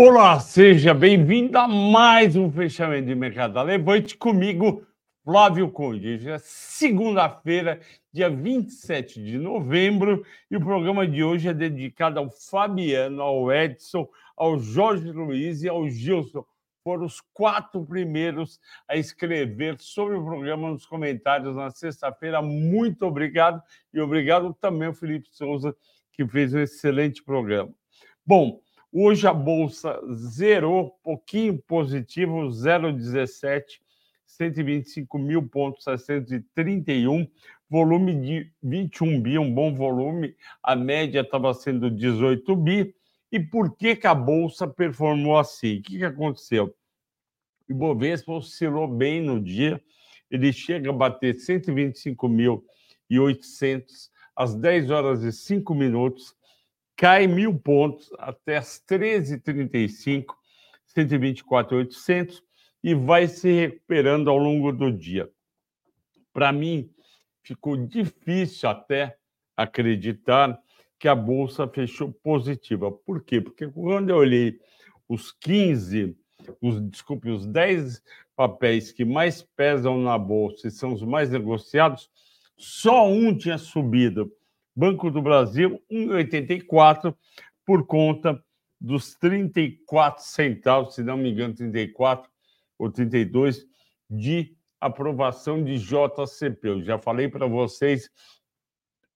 Olá, seja bem-vindo a mais um fechamento de mercado Levante comigo, Flávio Conde. Hoje é segunda-feira, dia 27 de novembro, e o programa de hoje é dedicado ao Fabiano, ao Edson, ao Jorge Luiz e ao Gilson. Foram os quatro primeiros a escrever sobre o programa nos comentários na sexta-feira. Muito obrigado e obrigado também ao Felipe Souza, que fez um excelente programa. Bom, Hoje a bolsa zerou, pouquinho positivo, 0,17, 125 mil pontos, 631, volume de 21 bi, um bom volume, a média estava sendo 18 bi. E por que, que a bolsa performou assim? O que, que aconteceu? O Ibovespa oscilou bem no dia, ele chega a bater 125.800 às 10 horas e 5 minutos, cai mil pontos até as 13h35, 124,800 e vai se recuperando ao longo do dia. Para mim, ficou difícil até acreditar que a bolsa fechou positiva. Por quê? Porque quando eu olhei os 15, os, desculpe, os 10 papéis que mais pesam na bolsa e são os mais negociados, só um tinha subido Banco do Brasil, 1,84 por conta dos 34 centavos, se não me engano, 34 ou 32 de aprovação de JCP. Eu já falei para vocês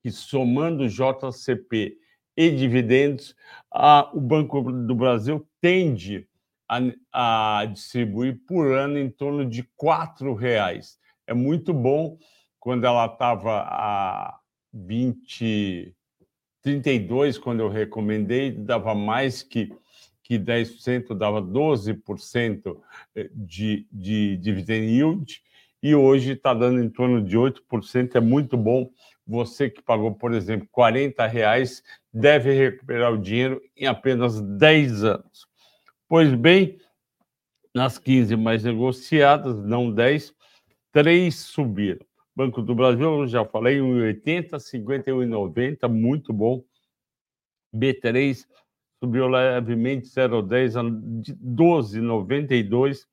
que somando JCP e dividendos, a, o Banco do Brasil tende a, a distribuir por ano em torno de R$ reais. É muito bom quando ela estava a 20, 32, quando eu recomendei, dava mais que, que 10%, dava 12% eh, de, de dividend yield, e hoje está dando em torno de 8%, é muito bom. Você que pagou, por exemplo, 40 reais, deve recuperar o dinheiro em apenas 10 anos. Pois bem, nas 15 mais negociadas, não 10, três subiram. Banco do Brasil, já falei, 1,80, 51,90, muito bom. B3 subiu levemente 0,10 a 12,92.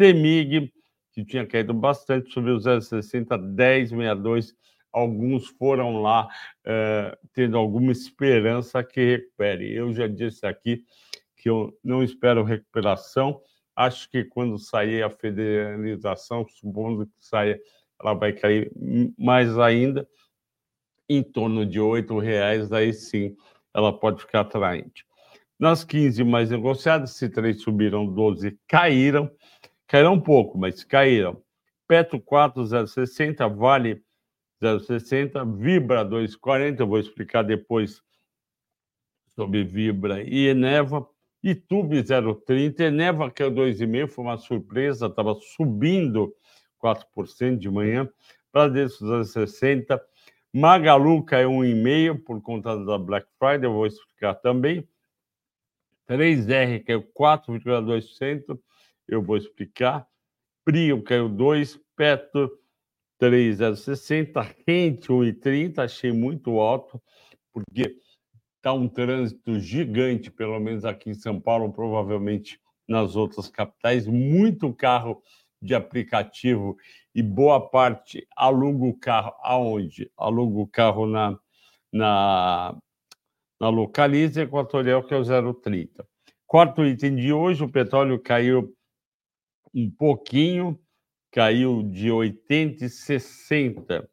CEMIG, que tinha caído bastante, subiu 0,60 a 10,62. Alguns foram lá uh, tendo alguma esperança que recupere. Eu já disse aqui que eu não espero recuperação. Acho que quando sair a federalização, supondo que saia ela vai cair mais ainda, em torno de R$ reais, aí sim ela pode ficar atraente. Nas 15 mais negociadas, se três subiram, 12 caíram, caíram um pouco, mas caíram. Petro 4, 0,60, Vale 0,60, Vibra 2,40, eu vou explicar depois sobre Vibra e Eneva, Itube 0,30, Eneva que é 2,5, foi uma surpresa, estava subindo 4% de manhã, Bradesco 2,60%, Magalu caiu 1,5% por conta da Black Friday, eu vou explicar também. 3R caiu 4,2%, eu vou explicar. Prio caiu 2%, Petro 3,060, Rente 1,30, achei muito alto, porque está um trânsito gigante, pelo menos aqui em São Paulo, provavelmente nas outras capitais, muito carro de aplicativo e boa parte aluga o carro aonde? Aluga o carro na, na, na Localiza Equatorial, que é o 030. Quarto item de hoje, o petróleo caiu um pouquinho, caiu de 80 e 60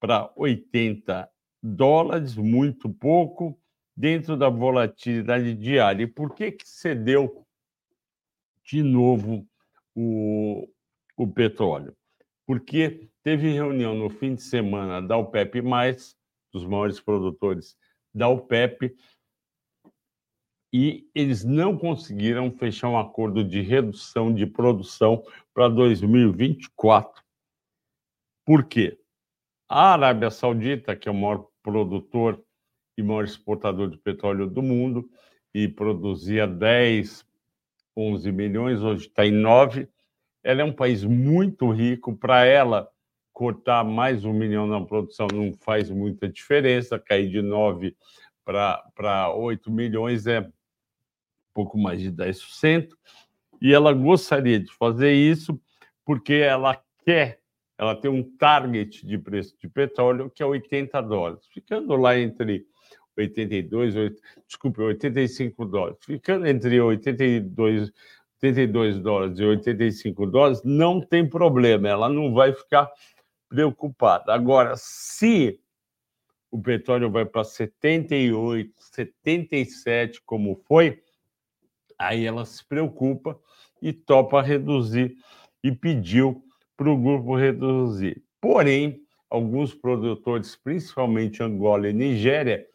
para 80 dólares, muito pouco, dentro da volatilidade diária. E por que, que cedeu de novo o, o petróleo, porque teve reunião no fim de semana da OPEP+, dos maiores produtores da OPEP, e eles não conseguiram fechar um acordo de redução de produção para 2024. Por quê? A Arábia Saudita, que é o maior produtor e maior exportador de petróleo do mundo, e produzia 10, 11 milhões, hoje está em 9, ela é um país muito rico, para ela cortar mais um milhão na produção não faz muita diferença, cair de 9 para 8 milhões é pouco mais de 10%, e ela gostaria de fazer isso porque ela quer, ela tem um target de preço de petróleo que é 80 dólares, ficando lá entre 82, 8, desculpe, 85 dólares, ficando entre 82, 82 dólares e 85 dólares, não tem problema, ela não vai ficar preocupada. Agora, se o petróleo vai para 78, 77, como foi, aí ela se preocupa e topa reduzir e pediu para o grupo reduzir. Porém, alguns produtores, principalmente Angola e Nigéria,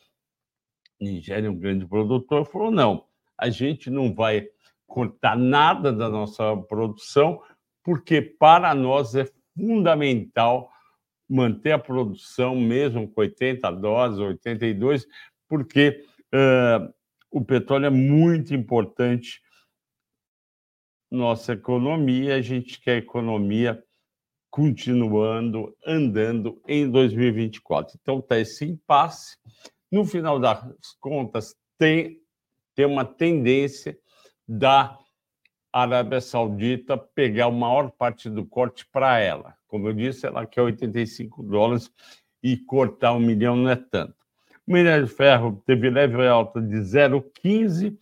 Nigéria é um grande produtor, falou: não, a gente não vai cortar nada da nossa produção, porque para nós é fundamental manter a produção, mesmo com 80 doses, 82, porque uh, o petróleo é muito importante nossa economia, a gente quer a economia continuando, andando em 2024. Então, está esse impasse. No final das contas, tem, tem uma tendência da Arábia Saudita pegar a maior parte do corte para ela. Como eu disse, ela quer 85 dólares e cortar um milhão não é tanto. O minério de ferro teve leve alta de 0,15,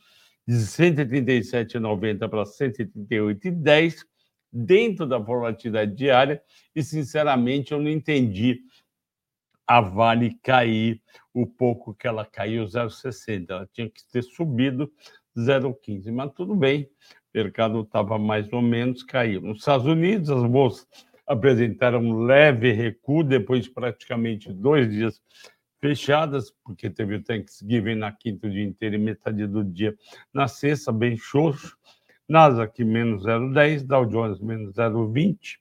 de 137,90 para 138,10, dentro da volatilidade diária, e sinceramente eu não entendi a Vale cair o pouco que ela caiu, 0,60. Ela tinha que ter subido 0,15, mas tudo bem, o mercado estava mais ou menos caiu. Nos Estados Unidos, as bolsas apresentaram um leve recuo depois de praticamente dois dias fechadas, porque teve o Thanksgiving na quinta o dia inteiro e metade do dia na sexta, bem xoxo. Nasdaq menos 0,10, Dow Jones menos 0,20.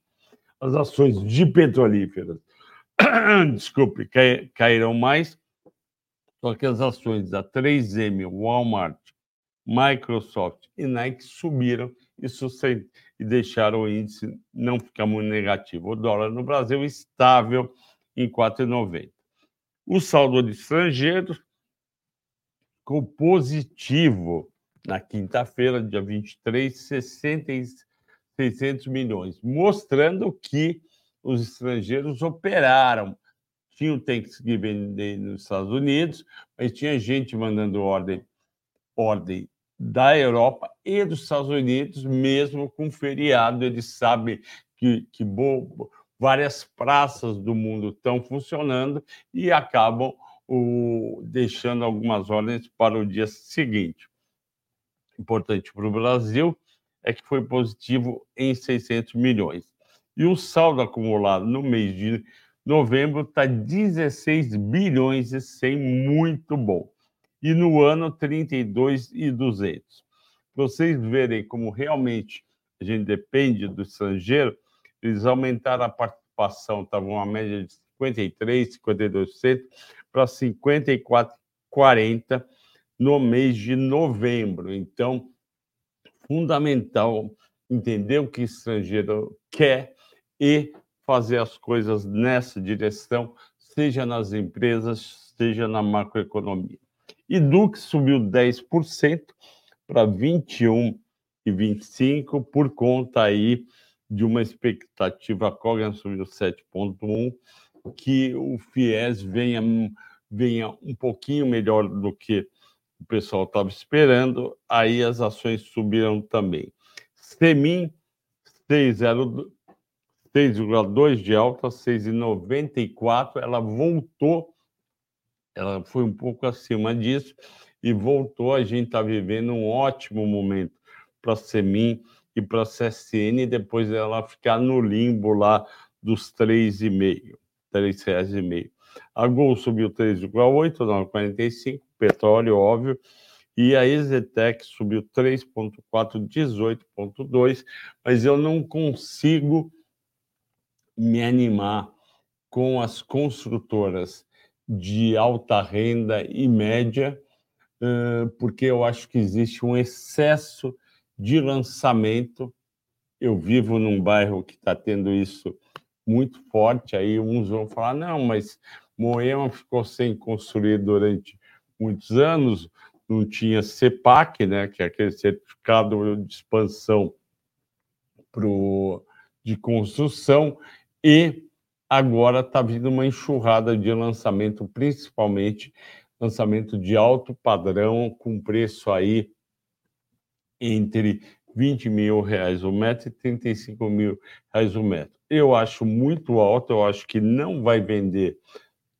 As ações de petrolíferas, desculpe, caíram mais, só que as ações da 3M, Walmart, Microsoft e Nike subiram e, e deixaram o índice não ficar muito negativo. O dólar no Brasil estável em 4,90. O saldo de estrangeiros ficou positivo na quinta-feira, dia 23, 600 milhões, mostrando que os estrangeiros operaram. Tinha o Thanksgiving nos Estados Unidos, mas tinha gente mandando ordem, ordem da Europa e dos Estados Unidos, mesmo com feriado. Eles sabem que, que bo, várias praças do mundo estão funcionando e acabam o, deixando algumas ordens para o dia seguinte. Importante para o Brasil é que foi positivo em 600 milhões. E o saldo acumulado no mês de novembro está 16 bilhões e 100, muito bom e no ano 32,200. Para vocês verem como realmente a gente depende do estrangeiro, eles aumentaram a participação, estava uma média de 53, 52% para 54,40 no mês de novembro. Então, fundamental entender o que o estrangeiro quer e fazer as coisas nessa direção, seja nas empresas, seja na macroeconomia. E Dux subiu 10% para 21,25 por conta aí de uma expectativa, a Cogna subiu 7,1, que o FIES venha, venha um pouquinho melhor do que o pessoal estava esperando, aí as ações subiram também. Semin, 6,2 de alta, 6,94, ela voltou ela foi um pouco acima disso e voltou. A gente está vivendo um ótimo momento para a Semin e para a CSN, depois ela ficar no limbo lá dos R$ 3,5, R$ 3,5. A Gol subiu 3,8, 9,45, petróleo, óbvio, e a Exetec subiu 3,4, 18,2, mas eu não consigo me animar com as construtoras de alta renda e média, porque eu acho que existe um excesso de lançamento. Eu vivo num bairro que está tendo isso muito forte, aí uns vão falar, não, mas Moema ficou sem construir durante muitos anos, não tinha CEPAC, né, que é aquele certificado de expansão pro, de construção, e agora está vindo uma enxurrada de lançamento, principalmente lançamento de alto padrão, com preço aí entre 20 mil reais o metro e 35 mil reais o metro. Eu acho muito alto, eu acho que não vai vender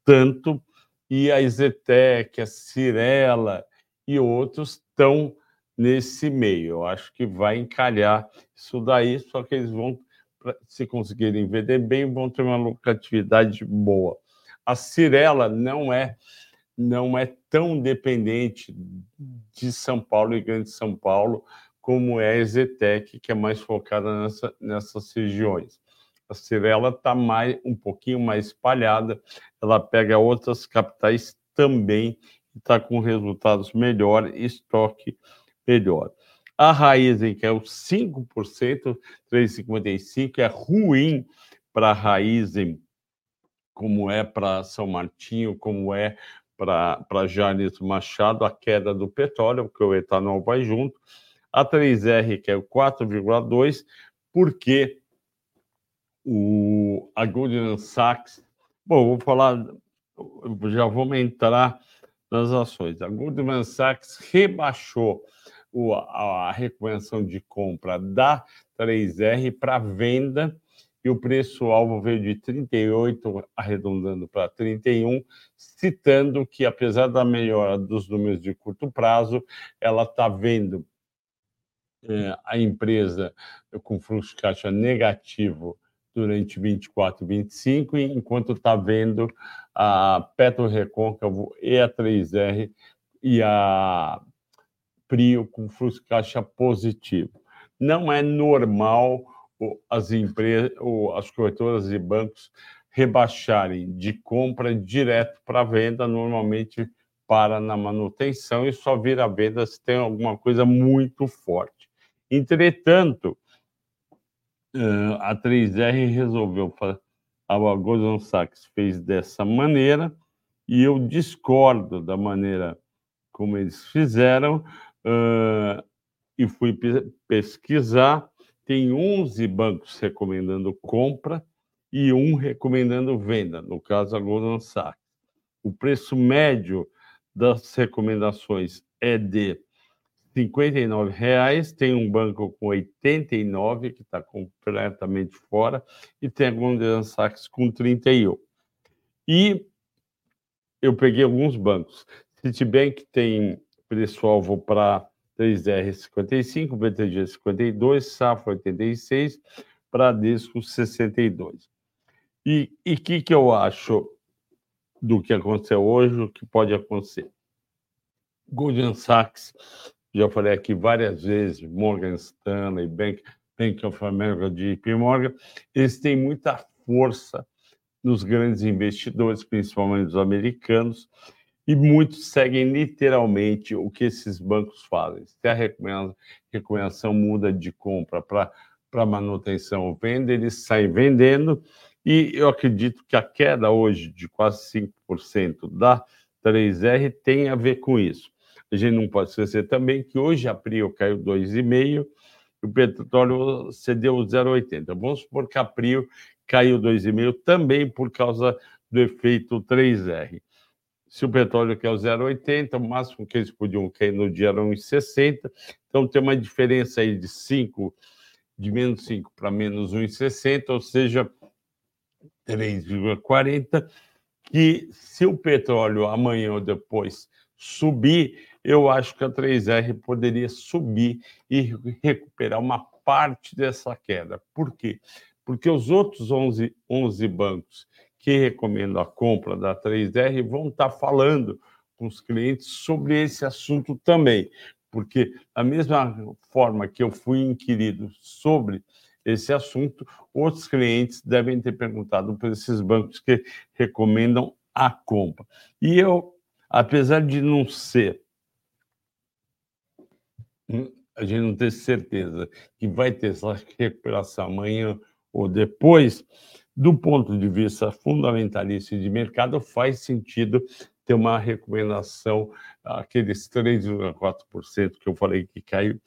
tanto, e a Zetec, a Cirela e outros estão nesse meio. Eu acho que vai encalhar isso daí, só que eles vão, se conseguirem vender bem, vão ter uma lucratividade boa. A Cirela não é não é tão dependente de São Paulo e Grande São Paulo como é a Exetec, que é mais focada nessa, nessas regiões. A Cirela está mais, um pouquinho mais espalhada, ela pega outras capitais também está com resultados melhor, estoque melhor. A Raizen, que é o 5%, 3,55%, é ruim para a Raizen, como é para São Martinho, como é para Janes Machado, a queda do petróleo, porque o etanol vai junto. A 3R, que é o 4,2%, porque o, a Goldman Sachs. Bom, vou falar, já vamos entrar nas ações. A Goldman Sachs rebaixou a, a recomendação de compra da 3R para venda. E o preço-alvo veio de 38, arredondando para 31, citando que, apesar da melhora dos números de curto prazo, ela está vendo é, a empresa com fluxo de caixa negativo durante 24 e 25, enquanto está vendo a Petro Recôncavo e a 3R e a Prio com fluxo de caixa positivo. Não é normal as empresas, as corretoras e bancos rebaixarem de compra direto para venda, normalmente para na manutenção e só vira venda se tem alguma coisa muito forte. Entretanto, a 3R resolveu, a Goldman Sachs fez dessa maneira e eu discordo da maneira como eles fizeram e fui pesquisar tem 11 bancos recomendando compra e um recomendando venda, no caso a Goldman Sachs. O preço médio das recomendações é de R$ 59,00, tem um banco com 89, que está completamente fora, e tem a Goldman Sachs com 31. E eu peguei alguns bancos. Citibank tem preço-alvo para 3R55, BTG 52, Safra 86, Bradesco 62. E o que, que eu acho do que aconteceu hoje, o que pode acontecer? Goldman Sachs, já falei aqui várias vezes, Morgan Stanley, Bank, Bank of America, JP Morgan, eles têm muita força nos grandes investidores, principalmente os americanos, e muitos seguem literalmente o que esses bancos fazem. Se a recomendação muda de compra para manutenção ou venda, eles saem vendendo, e eu acredito que a queda hoje de quase 5% da 3R tem a ver com isso. A gente não pode esquecer também que hoje a Prio caiu 2,5%, o petróleo cedeu 0,80. Vamos supor que a Prio caiu 2,5% também por causa do efeito 3R. Se o petróleo quer o 0,80, o máximo que eles podiam cair no dia era 1,60. Então tem uma diferença aí de 5, de menos 5 para menos 1,60, ou seja, 3,40, que se o petróleo amanhã ou depois subir, eu acho que a 3R poderia subir e recuperar uma parte dessa queda. Por quê? Porque os outros 11, 11 bancos que recomendam a compra da 3R vão estar falando com os clientes sobre esse assunto também, porque da mesma forma que eu fui inquirido sobre esse assunto, outros clientes devem ter perguntado para esses bancos que recomendam a compra. E eu, apesar de não ser, a gente não ter certeza que vai ter essa recuperação amanhã ou depois, do ponto de vista fundamentalista e de mercado, faz sentido ter uma recomendação, aqueles 3,4% que eu falei que caiu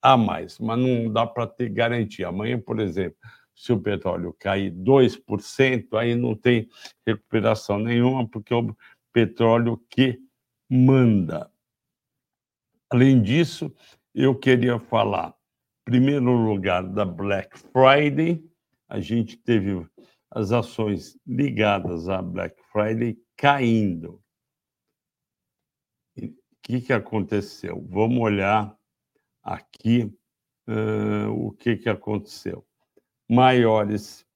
a mais, mas não dá para ter garantia. Amanhã, por exemplo, se o petróleo cair 2%, aí não tem recuperação nenhuma, porque é o petróleo que manda. Além disso, eu queria falar, em primeiro lugar, da Black Friday. A gente teve as ações ligadas à Black Friday caindo. O que, que aconteceu? Vamos olhar aqui uh, o que, que aconteceu. Maiores,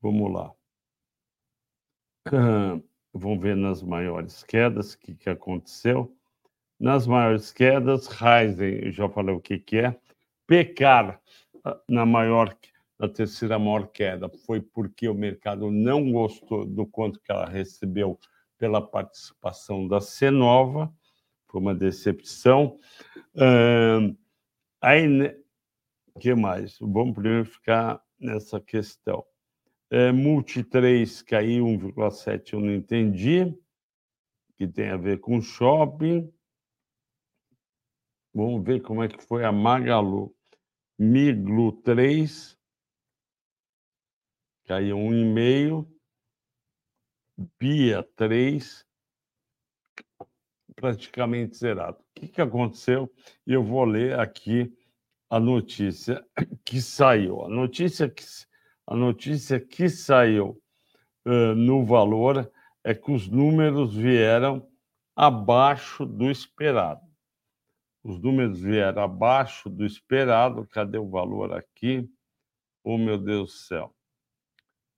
vamos lá. Uh, vamos ver nas maiores quedas o que, que aconteceu. Nas maiores quedas, Ryzen, eu já falei o que, que é. Pecar na maior, na terceira maior queda foi porque o mercado não gostou do quanto que ela recebeu pela participação da Cenova, foi uma decepção. Uh, aí, que mais? Vamos primeiro ficar nessa questão. É, Multi 3 caiu 1,7, eu não entendi, que tem a ver com shopping. Vamos ver como é que foi a Magalu. Miglu 3, caiu 1,5. Bia 3, praticamente zerado. O que, que aconteceu? Eu vou ler aqui a notícia que saiu. A notícia que, a notícia que saiu uh, no valor é que os números vieram abaixo do esperado. Os números vieram abaixo do esperado. Cadê o valor aqui? Oh, meu Deus do céu.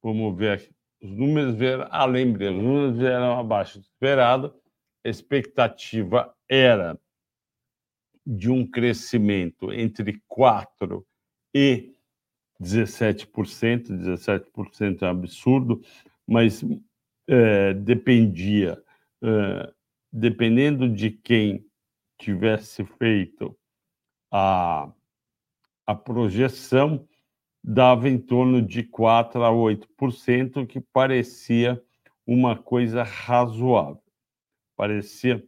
Vamos ver aqui. Os números vieram, ah, lembrei, os números vieram abaixo do esperado. A expectativa era de um crescimento entre 4% e 17%. 17% é um absurdo, mas é, dependia, é, dependendo de quem tivesse feito a, a projeção, dava em torno de 4 a 8%, que parecia uma coisa razoável. Parecia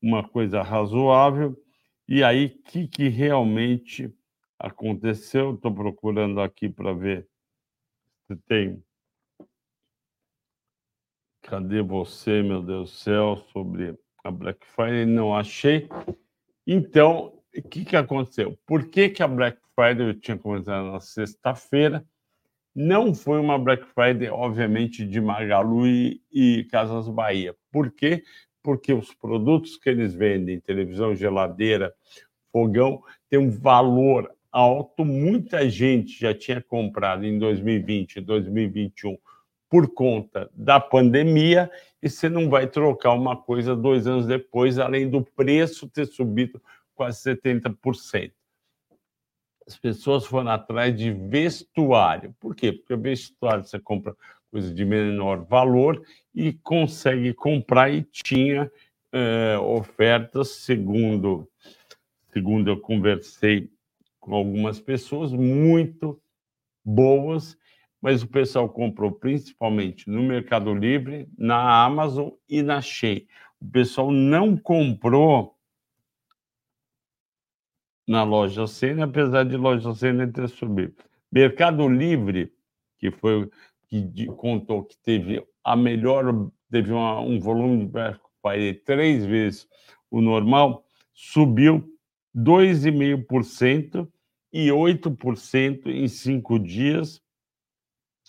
uma coisa razoável. E aí, o que, que realmente aconteceu? Estou procurando aqui para ver se tem. Cadê você, meu Deus do céu, sobre a Black Friday, não achei. Então, o que, que aconteceu? Por que, que a Black Friday tinha começado na sexta-feira? Não foi uma Black Friday, obviamente, de Magalu e, e Casas Bahia. Por quê? Porque os produtos que eles vendem, televisão, geladeira, fogão, têm um valor alto. Muita gente já tinha comprado em 2020, 2021 por conta da pandemia e você não vai trocar uma coisa dois anos depois, além do preço ter subido quase 70%. As pessoas foram atrás de vestuário. Por quê? Porque vestuário você compra coisa de menor valor e consegue comprar e tinha é, ofertas, segundo, segundo eu conversei com algumas pessoas, muito boas mas o pessoal comprou principalmente no Mercado Livre, na Amazon e na Shein. O pessoal não comprou na loja Sena, apesar de loja Sena ter subido. Mercado Livre, que foi que contou que teve a melhor, teve uma, um volume de Friday três vezes o normal, subiu 2,5% e 8% em cinco dias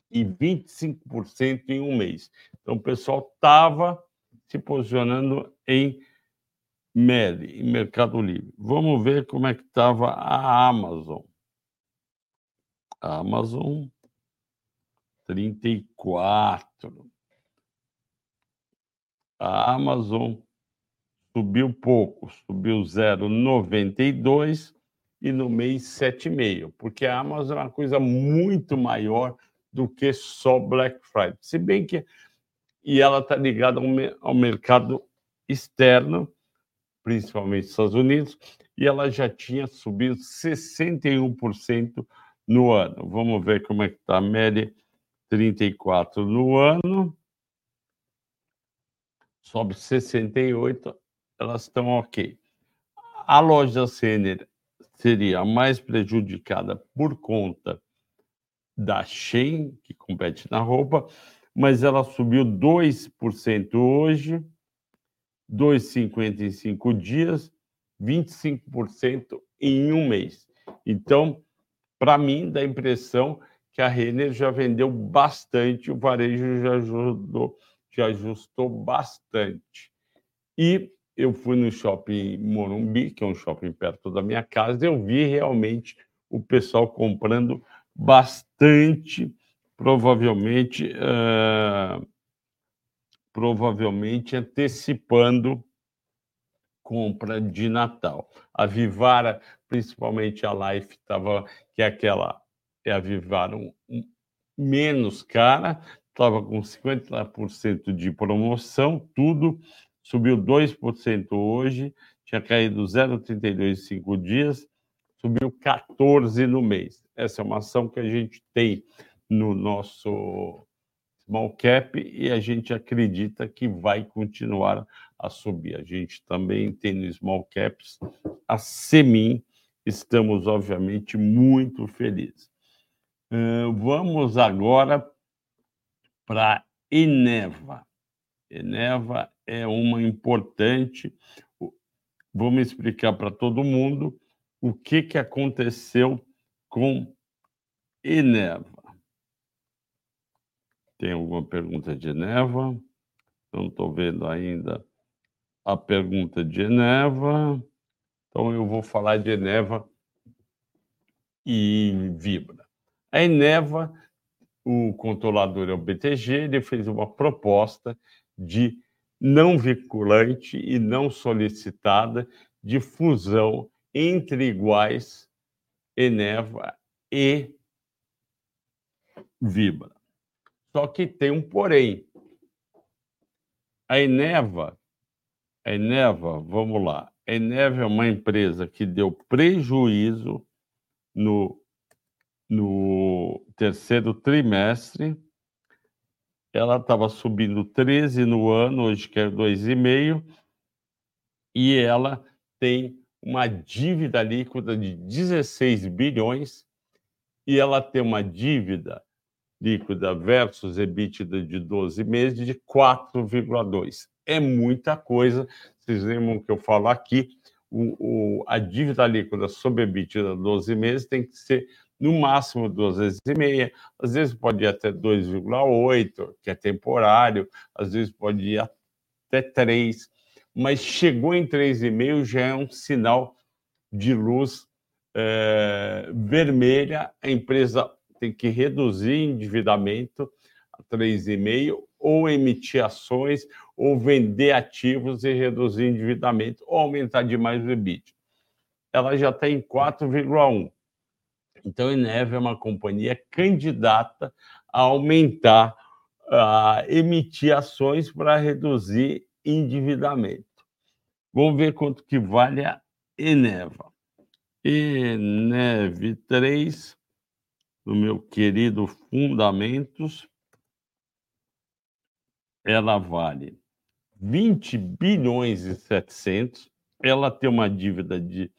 e 25% em um mês. Então, o pessoal estava se posicionando em MELI, Mercado Livre. Vamos ver como é que estava a Amazon. A Amazon 34. A Amazon subiu pouco, subiu 0,92 e no mês 7,5, porque a Amazon é uma coisa muito maior do que só Black Friday. Se bem que e ela está ligada ao, ao mercado externo, principalmente Estados Unidos, e ela já tinha subido 61% no ano. Vamos ver como é que está a média 34 no ano. sobe 68, elas estão ok. A loja Senner seria mais prejudicada por conta da Shein, que compete na roupa, mas ela subiu 2% hoje, 2,50 em cinco dias, 25% em um mês. Então, para mim, dá a impressão que a Renner já vendeu bastante, o varejo já ajudou, já ajustou bastante. E eu fui no shopping Morumbi, que é um shopping perto da minha casa, eu vi realmente o pessoal comprando bastante, provavelmente, uh, provavelmente antecipando compra de Natal. A Vivara, principalmente a Life, estava que é aquela é a Vivara um, menos cara, estava com 50% de promoção, tudo subiu 2% hoje, tinha caído 0,32 em cinco dias, subiu 14 no mês. Essa é uma ação que a gente tem no nosso small cap e a gente acredita que vai continuar a subir. A gente também tem no small caps a Semin, estamos obviamente muito felizes. Uh, vamos agora para Eneva. Eneva é uma importante. Vamos explicar para todo mundo o que, que aconteceu com Eneva. Tem alguma pergunta de Eneva? Não estou vendo ainda a pergunta de Eneva. Então eu vou falar de Eneva e Vibra. A Eneva, o controlador é o BTG, ele fez uma proposta de não vinculante e não solicitada de fusão entre iguais Eneva e Vibra. Só que tem um porém. A Eneva, a Eneva, vamos lá. A Eneva é uma empresa que deu prejuízo no, no terceiro trimestre ela estava subindo 13 no ano, hoje quer 2,5, e ela tem uma dívida líquida de 16 bilhões e ela tem uma dívida líquida versus EBITDA de 12 meses de 4,2. É muita coisa. Vocês lembram que eu falo aqui, o, o, a dívida líquida sobre EBITDA 12 meses tem que ser no máximo duas vezes e meia, às vezes pode ir até 2,8, que é temporário, às vezes pode ir até 3, mas chegou em 3,5 já é um sinal de luz é, vermelha, a empresa tem que reduzir endividamento a 3,5 ou emitir ações ou vender ativos e reduzir endividamento ou aumentar demais o EBIT. Ela já está em 4,1 então, a Eneve é uma companhia candidata a aumentar, a emitir ações para reduzir endividamento. Vamos ver quanto que vale a Eneva. Eneve 3, no meu querido Fundamentos, ela vale 20 bilhões e 700, ela tem uma dívida de,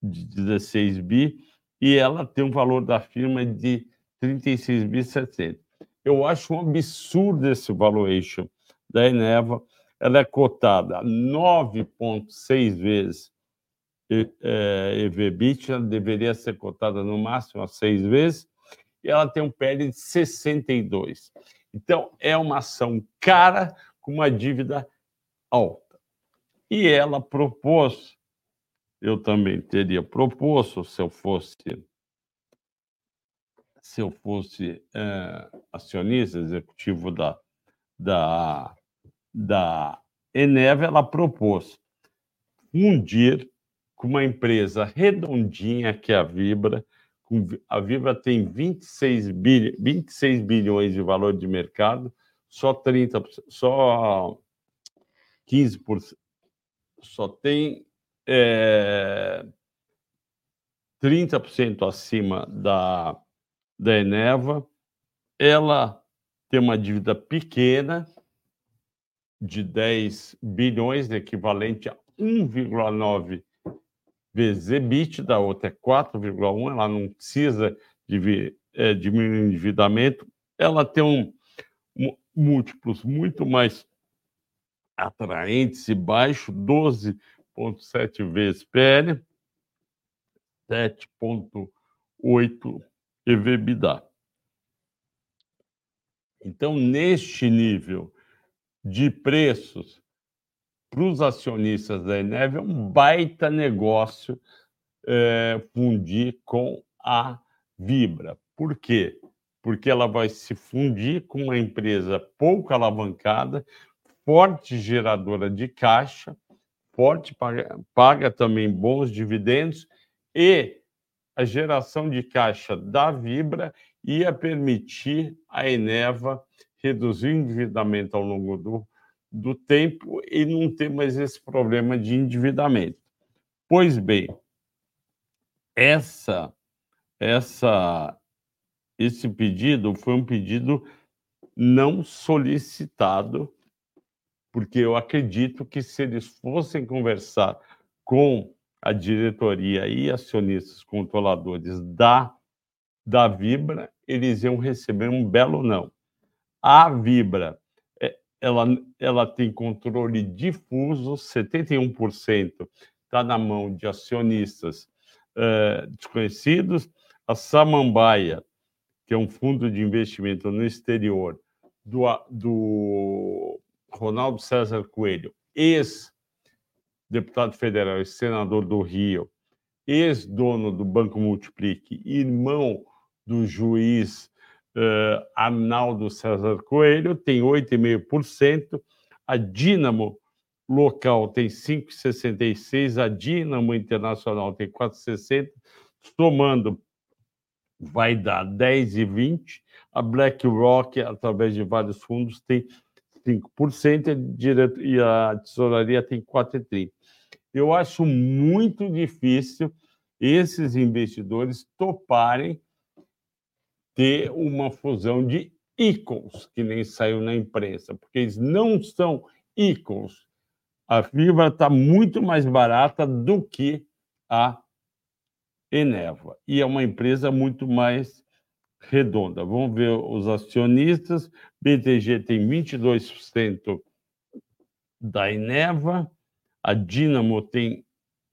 de 16 bi, e ela tem um valor da firma de 36.700. Eu acho um absurdo esse valuation da Eneva. Ela é cotada 9,6 vezes EV/BIT, ela deveria ser cotada no máximo a 6 vezes, e ela tem um PL de 62. Então, é uma ação cara com uma dívida alta. E ela propôs eu também teria proposto, se eu fosse se eu fosse é, acionista executivo da, da, da Eneva, ela propôs fundir com uma empresa redondinha que é a Vibra. A Vibra tem 26, bil, 26 bilhões de valor de mercado, só 30%, só 15%, só tem é, 30% acima da, da Eneva, ela tem uma dívida pequena, de 10 bilhões, equivalente a 1,9 vezes EBITDA, outra é 4,1, ela não precisa de, é, diminuir o endividamento, ela tem um, um, múltiplos muito mais atraentes e baixo, 12,7 vezes PL, 7,8 EBITDA. Então, neste nível de preços para os acionistas da Eneve, é um baita negócio é, fundir com a Vibra. Por quê? Porque ela vai se fundir com uma empresa pouco alavancada, forte geradora de caixa, forte, paga, paga também bons dividendos e a geração de caixa da Vibra ia permitir a Eneva reduzir o endividamento ao longo do, do tempo e não ter mais esse problema de endividamento. Pois bem, essa, essa, esse pedido foi um pedido não solicitado, porque eu acredito que se eles fossem conversar com a diretoria e acionistas controladores da, da Vibra, eles iam receber um belo não. A Vibra, ela, ela tem controle difuso, 71% está na mão de acionistas uh, desconhecidos. A Samambaia, que é um fundo de investimento no exterior, do, do Ronaldo César Coelho, ex-deputado federal e senador do Rio, ex-dono do Banco Multiplique, irmão do juiz uh, Arnaldo César Coelho tem 8,5%, a Dínamo local tem 5,66%, a Dínamo Internacional tem 4,60%, somando vai dar 10,20%, a BlackRock, através de vários fundos, tem 5% e a tesouraria tem 4,30%. Eu acho muito difícil esses investidores toparem ter uma fusão de ícones, que nem saiu na imprensa, porque eles não são ícones. A fibra está muito mais barata do que a Eneva. E é uma empresa muito mais redonda. Vamos ver os acionistas. BTG tem 22% da Eneva, a Dynamo tem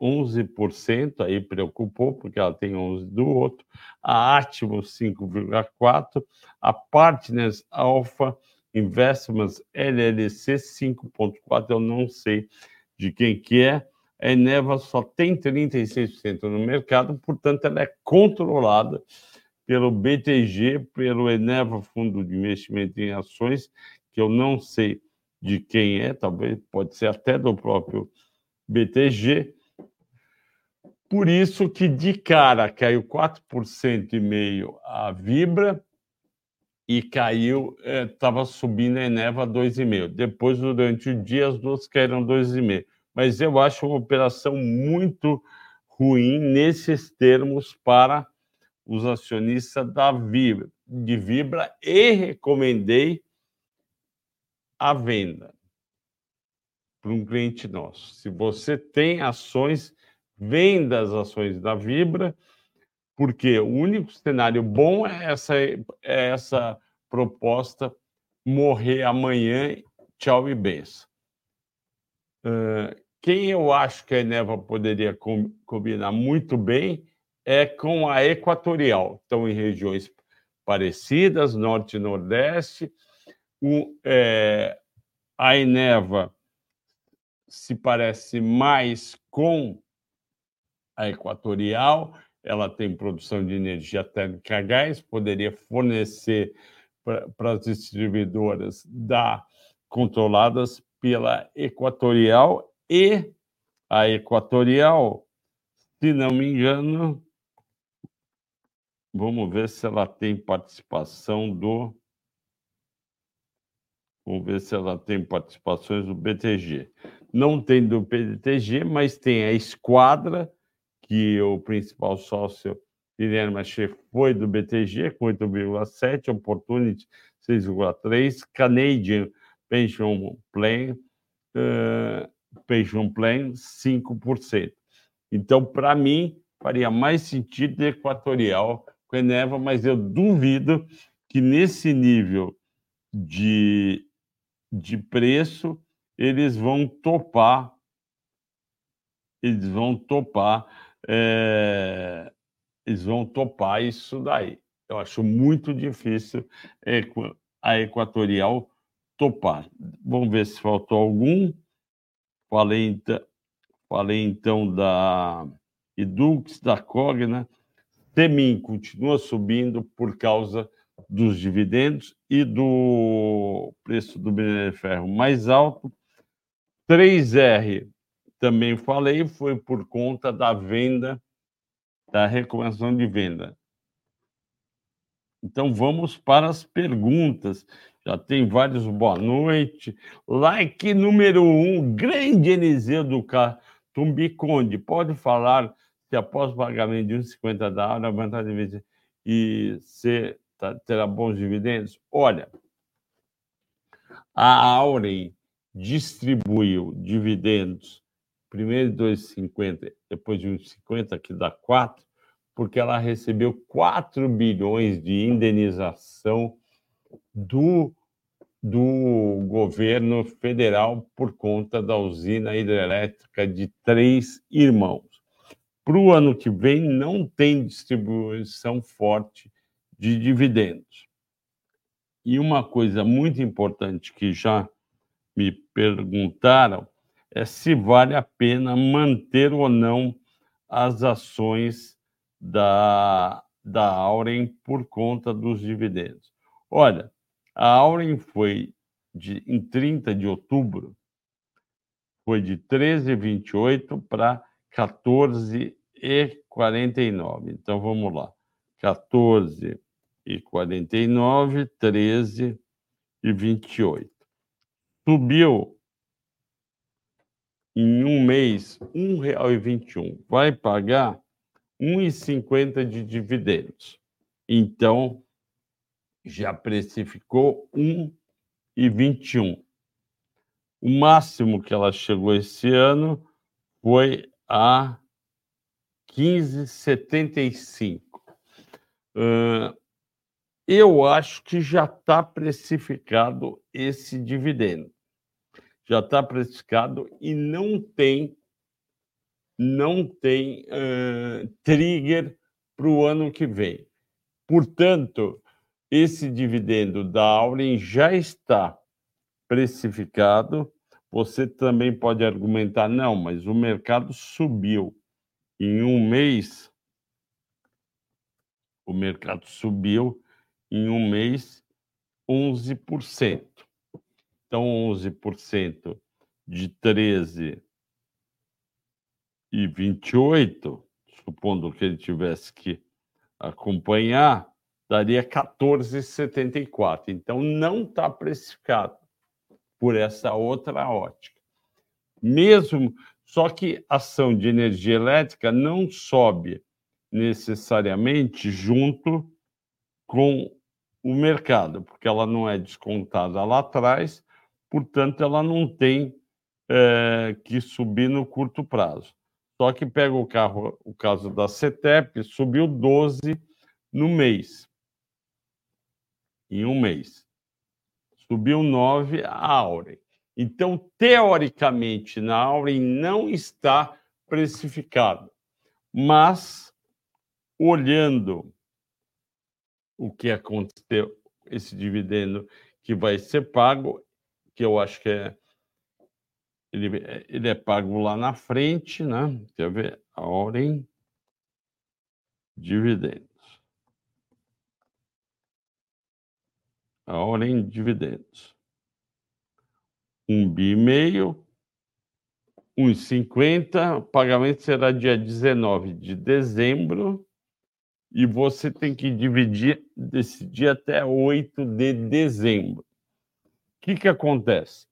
11%, aí preocupou, porque ela tem 11% do outro, a Atmos 5,4%, a Partners Alpha Investments LLC 5,4%, eu não sei de quem que é, a Eneva só tem 36% no mercado, portanto, ela é controlada pelo BTG, pelo Eneva Fundo de Investimento em Ações, que eu não sei de quem é, talvez pode ser até do próprio BTG, por isso que de cara caiu 4% e meio a Vibra e caiu, estava é, subindo a Eneva 2,5. Depois, durante o dia, as duas caíram 2,5. Mas eu acho uma operação muito ruim nesses termos para os acionistas da Vibra, de Vibra e recomendei a venda para um cliente nosso. Se você tem ações venda as ações da Vibra, porque o único cenário bom é essa, é essa proposta morrer amanhã, tchau e benção. Uh, quem eu acho que a Eneva poderia combinar muito bem é com a Equatorial. Estão em regiões parecidas, Norte e Nordeste. O, é, a Eneva se parece mais com a Equatorial, ela tem produção de energia térmica a gás, poderia fornecer para as distribuidoras da controladas pela Equatorial e a Equatorial, se não me engano, vamos ver se ela tem participação do Vamos ver se ela tem participações do BTG. Não tem do BTG, mas tem a Esquadra, que o principal sócio, Guilherme Machê, foi do BTG, com 8,7%, Opportunity 6,3%, Canadian Pension Plan, uh, Pension Plan 5%. Então, para mim, faria mais sentido Equatorial com Eneva, mas eu duvido que nesse nível de, de preço eles vão topar, eles vão topar, é, eles vão topar isso daí. Eu acho muito difícil a Equatorial topar. Vamos ver se faltou algum. Falei, falei então da Edux, da Cogna. Temin continua subindo por causa dos dividendos e do preço do minério de ferro mais alto. 3R, também falei, foi por conta da venda, da recomendação de venda. Então vamos para as perguntas. Já tem vários boa noite. Like número um, grande Eliseu do Catumbi Conde. Pode falar se após o pagamento de 1,50 da hora, a vantagem e ser, tá, terá bons dividendos? Olha, a Auren distribuiu dividendos, primeiro de 2,50, depois de 1,50, que dá 4, porque ela recebeu 4 bilhões de indenização do, do governo federal por conta da usina hidrelétrica de Três Irmãos. Para o ano que vem, não tem distribuição forte de dividendos. E uma coisa muito importante que já me perguntaram é se vale a pena manter ou não as ações da, da Auren por conta dos dividendos. Olha, a Auren foi de, em 30 de outubro, foi de 13,28 para 14,49. Então vamos lá. 14 e 49, 13 e 28 subiu em um mês R$ 1,21. Vai pagar R$ 1,50 de dividendos. Então, já precificou R$ 1,21. O máximo que ela chegou esse ano foi a 15,75. Uh, eu acho que já está precificado esse dividendo já está precificado e não tem não tem uh, trigger para o ano que vem. Portanto, esse dividendo da Auren já está precificado. Você também pode argumentar, não, mas o mercado subiu. Em um mês, o mercado subiu em um mês 11%. Então, 11% de 13 e 28, supondo que ele tivesse que acompanhar, daria 14,74. Então, não está precificado por essa outra ótica. Mesmo, só que ação de energia elétrica não sobe necessariamente junto com o mercado, porque ela não é descontada lá atrás portanto, ela não tem é, que subir no curto prazo. Só que pega o, carro, o caso da CETEP, subiu 12 no mês, em um mês. Subiu 9 a Auren. Então, teoricamente, na Auren não está precificado. Mas, olhando o que aconteceu, esse dividendo que vai ser pago, que eu acho que é ele, ele é pago lá na frente, né? Quer ver? A ordem dividendos. A ordem dividendos. Um bi e meio, 1,50, o pagamento será dia 19 de dezembro e você tem que dividir desse dia até 8 de dezembro que, que acontece?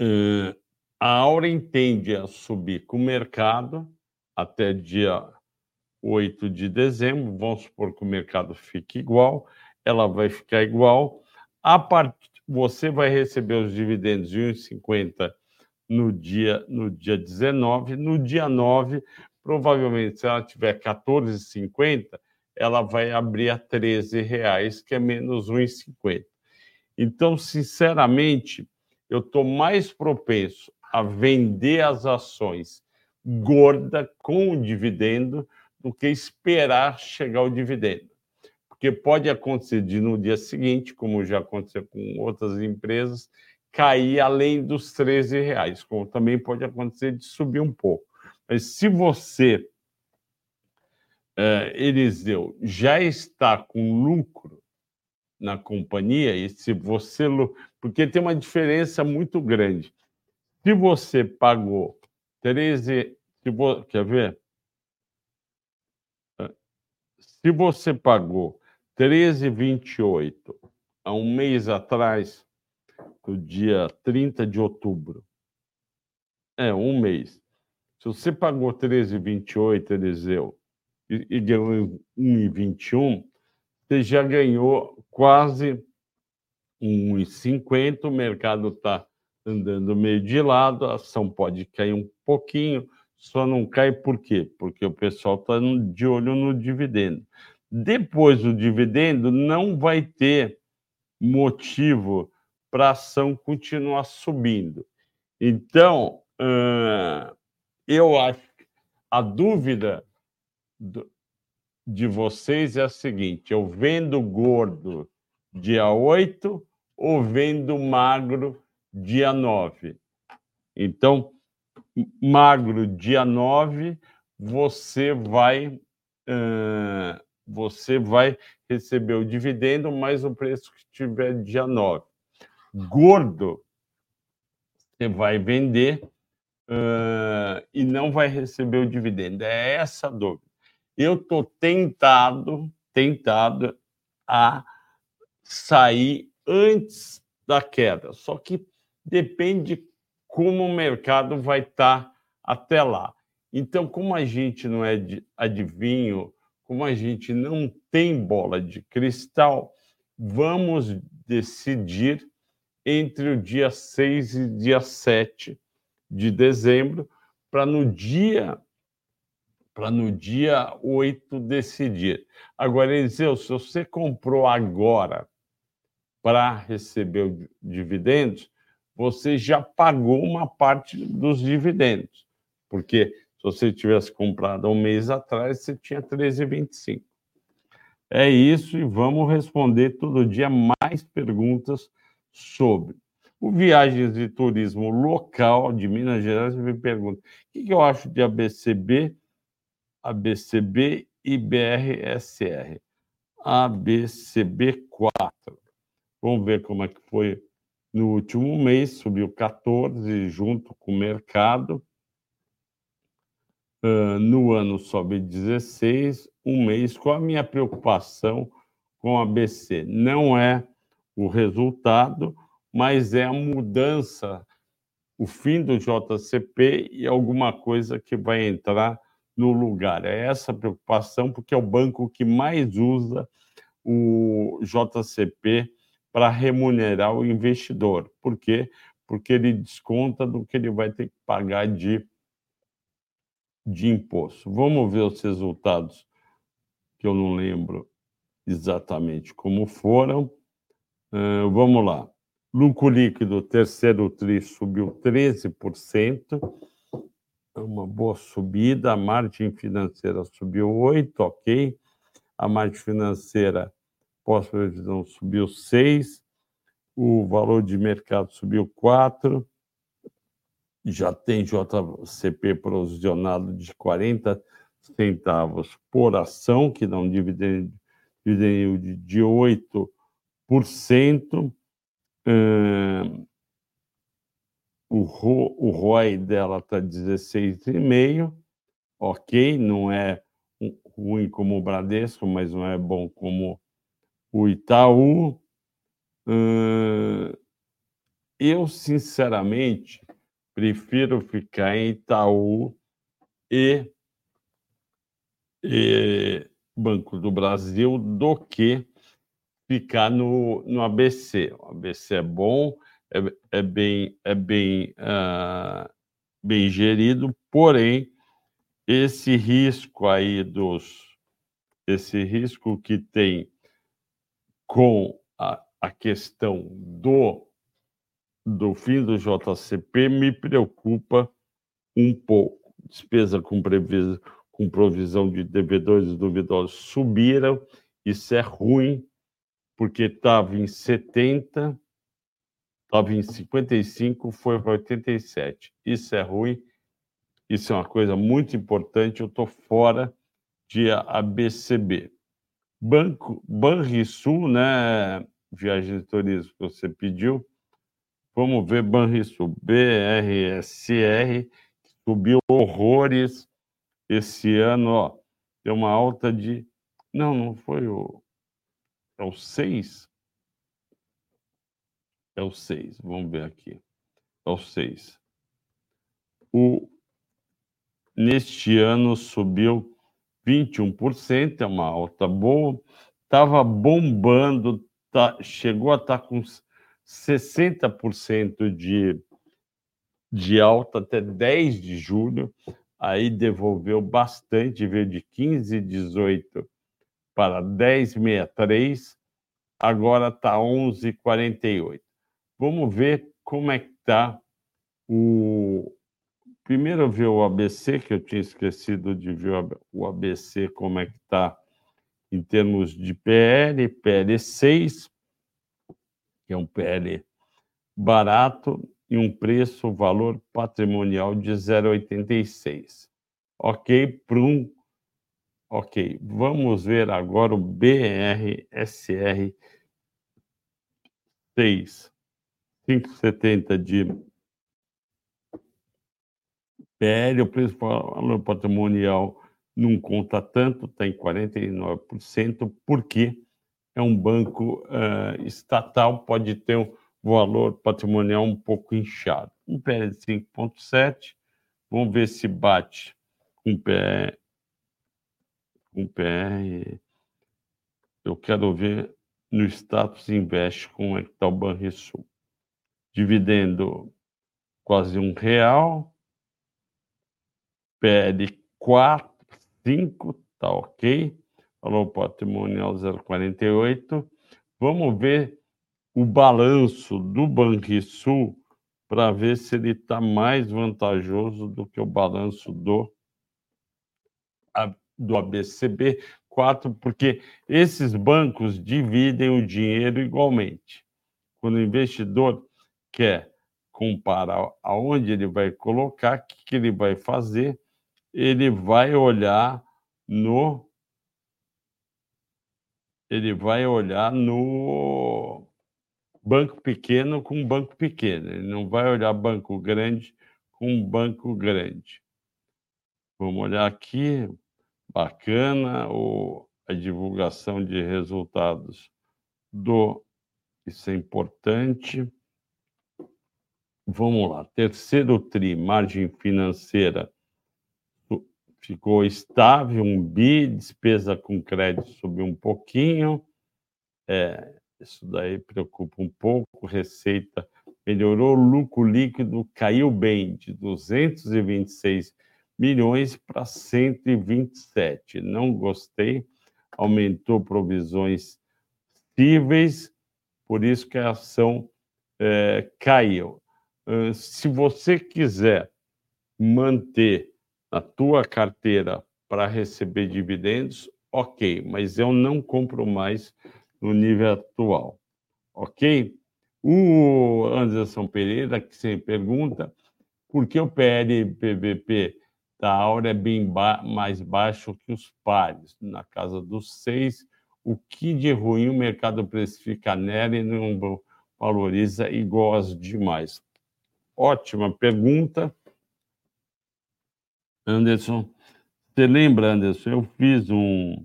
Uh, a Auren tende a subir com o mercado até dia 8 de dezembro. Vamos supor que o mercado fique igual, ela vai ficar igual. A, part... você vai receber os dividendos de 1,50 no dia, no dia 19. No dia 9, provavelmente, se ela tiver 14,50, ela vai abrir a 13 reais, que é menos 1,50. Então, sinceramente, eu estou mais propenso a vender as ações gorda com o dividendo do que esperar chegar o dividendo. Porque pode acontecer de no dia seguinte, como já aconteceu com outras empresas, cair além dos 13 reais, como também pode acontecer de subir um pouco. Mas se você, uh, Eliseu, já está com lucro na companhia, e se você. Porque tem uma diferença muito grande. Se você pagou 13. Se vo, quer ver? Eh, se você pagou 13,28 há um mês atrás, no dia 30 de outubro, é um mês. Se você pagou 13,28, Eliseu, e, e ganhou 1,21, você já ganhou quase 1,50. O mercado está andando meio de lado, a ação pode cair um pouquinho, só não cai por quê? Porque o pessoal está de olho no dividendo. Depois do dividendo, não vai ter motivo para a ação continuar subindo. Então, eu acho que a dúvida de vocês é a seguinte: eu vendo gordo dia 8 ou vendo magro dia 9? Então, magro dia 9, você vai. Uh, você vai receber o dividendo mais o preço que tiver dia 9. Gordo, você vai vender uh, e não vai receber o dividendo. É essa a dúvida. Eu estou tentado, tentado a sair antes da queda. Só que depende como o mercado vai estar tá até lá. Então, como a gente não é adivinho, como a gente não tem bola de cristal, vamos decidir entre o dia 6 e dia 7 de dezembro, para no dia para no dia 8 decidir. Agora, Eliseu, se você comprou agora para receber dividendos, você já pagou uma parte dos dividendos, porque se você tivesse comprado um mês atrás, você tinha 13,25. É isso, e vamos responder todo dia mais perguntas sobre. O Viagens de Turismo Local de Minas Gerais me pergunta: o que eu acho de ABCB, ABCB e BRSR? ABCB4. Vamos ver como é que foi no último mês, subiu 14 junto com o mercado. Uh, no ano sobe 16, um mês. Qual a minha preocupação com a BC? Não é o resultado, mas é a mudança, o fim do JCP e alguma coisa que vai entrar no lugar. É essa preocupação, porque é o banco que mais usa o JCP para remunerar o investidor. Por quê? Porque ele desconta do que ele vai ter que pagar de, de imposto. Vamos ver os resultados, que eu não lembro exatamente como foram. Uh, vamos lá. Lucro líquido, terceiro TRI, subiu 13%, é uma boa subida. A margem financeira subiu 8%, ok. A margem financeira pós-previsão subiu 6, o valor de mercado subiu 4, já tem JCP provisionado de 40 centavos por ação, que dá um dividendo, de 8%. Hum, o, o ROI dela está 16,5%, ok, não é ruim como o Bradesco, mas não é bom como o Itaú. eu, sinceramente, prefiro ficar em Itaú e, e Banco do Brasil do que ficar no, no ABC. O ABC é bom, é, é bem, é bem, uh, bem gerido, porém, esse risco aí dos. Esse risco que tem com a, a questão do, do fim do JCP me preocupa um pouco. Despesa com, previs, com provisão de devedores duvidosos subiram, isso é ruim porque estava em 70, estava em 55, foi para 87. Isso é ruim, isso é uma coisa muito importante. Eu estou fora de ABCB. Banco Banrisul, né? Viagem de turismo que você pediu. Vamos ver Banrisul, BRSR, subiu horrores esse ano, ó. Deu uma alta de. Não, não foi o é o 6? É o 6. Vamos ver aqui. É o 6. O, neste ano subiu 21%, é uma alta boa. Estava bombando, tá, chegou a estar tá com 60% de, de alta até 10 de julho. Aí devolveu bastante, veio de 15, 18 para 10,63, agora está 11,48. Vamos ver como é que está o. Primeiro ver o ABC, que eu tinha esquecido de ver o ABC, como é que está em termos de PL, PL 6, que é um PL barato, e um preço, valor patrimonial de 0,86. Ok, para Ok, vamos ver agora o BRSR 6, 570 de PL, o preço valor patrimonial não conta tanto, está em 49%, porque é um banco uh, estatal, pode ter um valor patrimonial um pouco inchado. Um PL de 5,7, vamos ver se bate um PL com PR. Eu quero ver no status investe como é que está o Banrisul. Dividendo quase um real. PL 4, 5, tá ok. Valor patrimonial 0,48. Vamos ver o balanço do Banrisul para ver se ele está mais vantajoso do que o balanço do do ABCB, quatro, porque esses bancos dividem o dinheiro igualmente. Quando o investidor quer comparar aonde ele vai colocar, o que, que ele vai fazer, ele vai olhar no ele vai olhar no banco pequeno com banco pequeno. Ele não vai olhar banco grande com banco grande. Vamos olhar aqui, bacana o, a divulgação de resultados do. Isso é importante. Vamos lá. Terceiro TRI, margem financeira ficou estável, um bi, despesa com crédito subiu um pouquinho. É, isso daí preocupa um pouco. Receita melhorou, lucro líquido caiu bem, de 226 milhões para 127. Não gostei, aumentou provisões cíveis, por isso que a ação é, caiu. Uh, se você quiser manter a tua carteira para receber dividendos, ok, mas eu não compro mais no nível atual, ok? O Anderson Pereira, que sempre pergunta, por que o PL-PVP da Aura é bem ba mais baixo que os pares, na casa dos seis. O que de ruim o mercado precifica nela e não valoriza e gosta demais? Ótima pergunta, Anderson. Você lembra, Anderson? Eu fiz um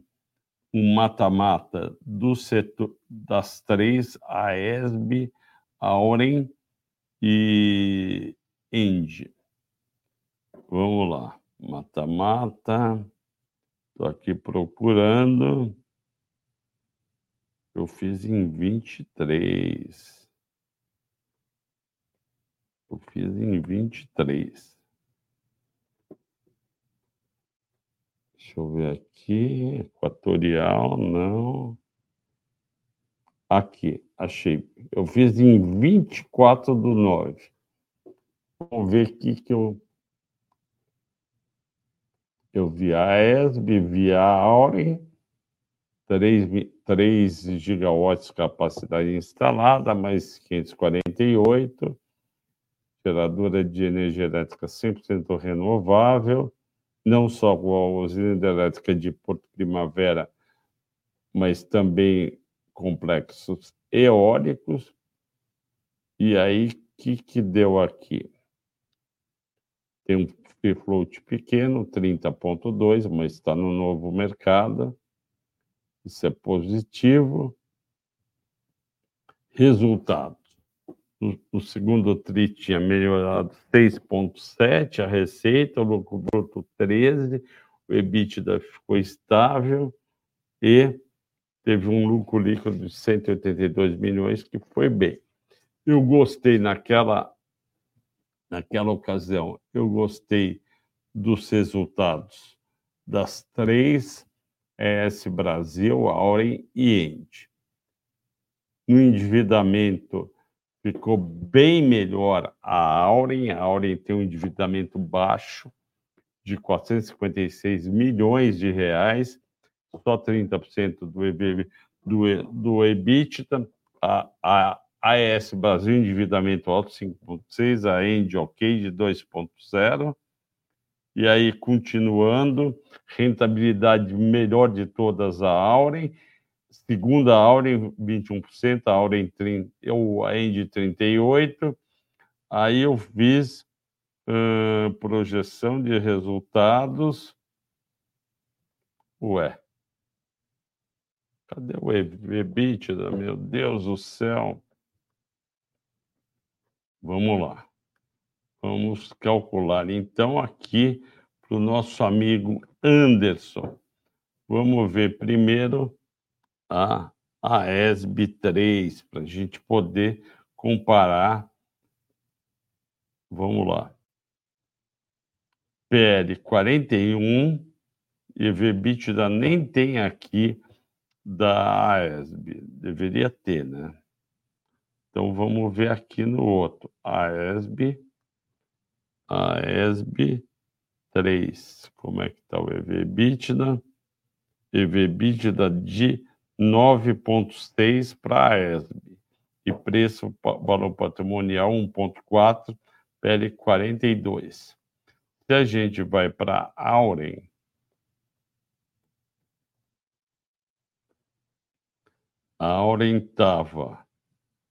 um mata-mata do setor das três, a ESB, a Oren e Engie. Vamos lá. Mata-mata. Estou aqui procurando. Eu fiz em 23. Eu fiz em 23. Deixa eu ver aqui. Equatorial, não. Aqui, achei. Eu fiz em 24 do 9. Vamos ver aqui que eu. Eu vi a ESB, vi a Auren, 3, 3 gigawatts de capacidade instalada, mais 548, geradora de energia elétrica 100% renovável, não só com a usina hidrelétrica de Porto Primavera, mas também complexos eólicos. E aí, o que, que deu aqui? Tem um free float pequeno, 30,2, mas está no novo mercado. Isso é positivo. Resultados. No, segundo TRI tinha melhorado 6,7, a receita, o lucro bruto 13, o EBITDA ficou estável e teve um lucro líquido de 182 milhões, que foi bem. Eu gostei naquela, naquela ocasião, eu gostei dos resultados das três ES Brasil, Auren e End. No endividamento, ficou bem melhor a Auren. A Auren tem um endividamento baixo de 456 milhões de reais só 30% do, EB, do, do EBITDA, a, a AES Brasil endividamento alto 5,6, a End ok de 2,0. E aí, continuando, rentabilidade melhor de todas a Auren, segunda a Auren 21%, a Auren 30, eu, a End 38%. Aí eu fiz uh, projeção de resultados. Ué, Cadê o EBITDA? Meu Deus do céu. Vamos lá. Vamos calcular. Então, aqui, para o nosso amigo Anderson, vamos ver primeiro a AESB 3, para a gente poder comparar. Vamos lá. PL 41 e VBITDA nem tem aqui da AESB. Deveria ter, né? Então vamos ver aqui no outro. AESB, AESB 3. Como é que está o EVBITDA? EVBITDA de 9,6 para a AESB. E preço, valor patrimonial 1,4, PL 42. Se a gente vai para Auren, a Auren estava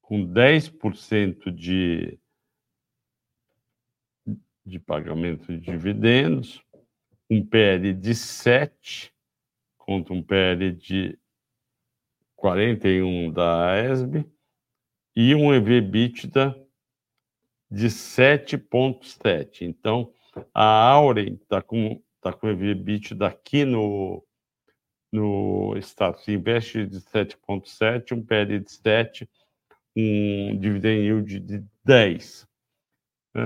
com 10% de, de pagamento de dividendos, um PL de 7 contra um PL de 41 da AESB e um EV/EBITDA de 7,7. Então, a Auren está com, tá com EV/EBITDA aqui no, no status investe de 7,7, um PL de 7, um dividend yield de 10. É,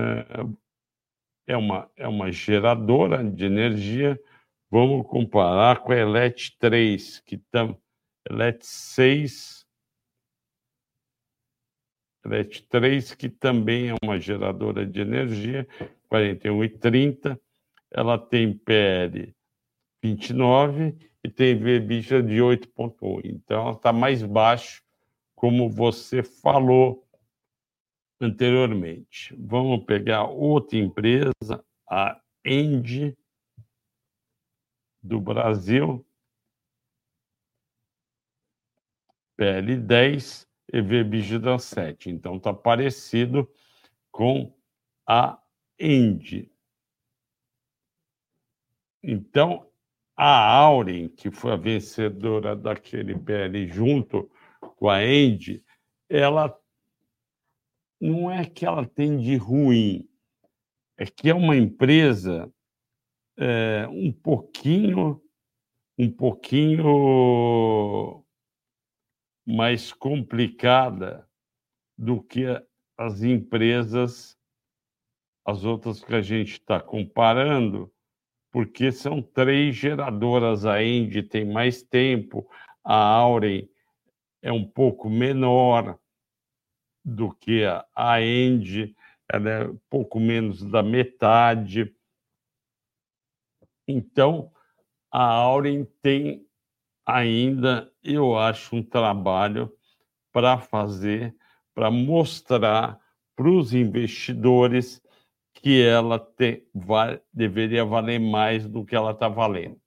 é uma, é uma geradora de energia. Vamos comparar com a ELET 3, que tam, ELET 6, ELET 3, que também é uma geradora de energia, 41,30. Ela tem PL 29 e tem EBITDA de 8,1. Então, ela está mais baixo, como você falou anteriormente. Vamos pegar outra empresa, a End do Brasil, PL10 e EBITDA 7. Então, está parecido com a End. Então, a Auren, que foi a vencedora daquele PL junto com a End, ela não é que ela tem de ruim, é que é uma empresa é, um pouquinho, um pouquinho mais complicada do que as empresas, as outras que a gente está comparando, porque são três geradoras. A Engie tem mais tempo, a Auren é um pouco menor do que a Engie, ela é um pouco menos da metade. Então, a Auren tem ainda, eu acho, um trabalho para fazer, para mostrar para os investidores que ela tem, vai, deveria valer mais do que ela está valendo. O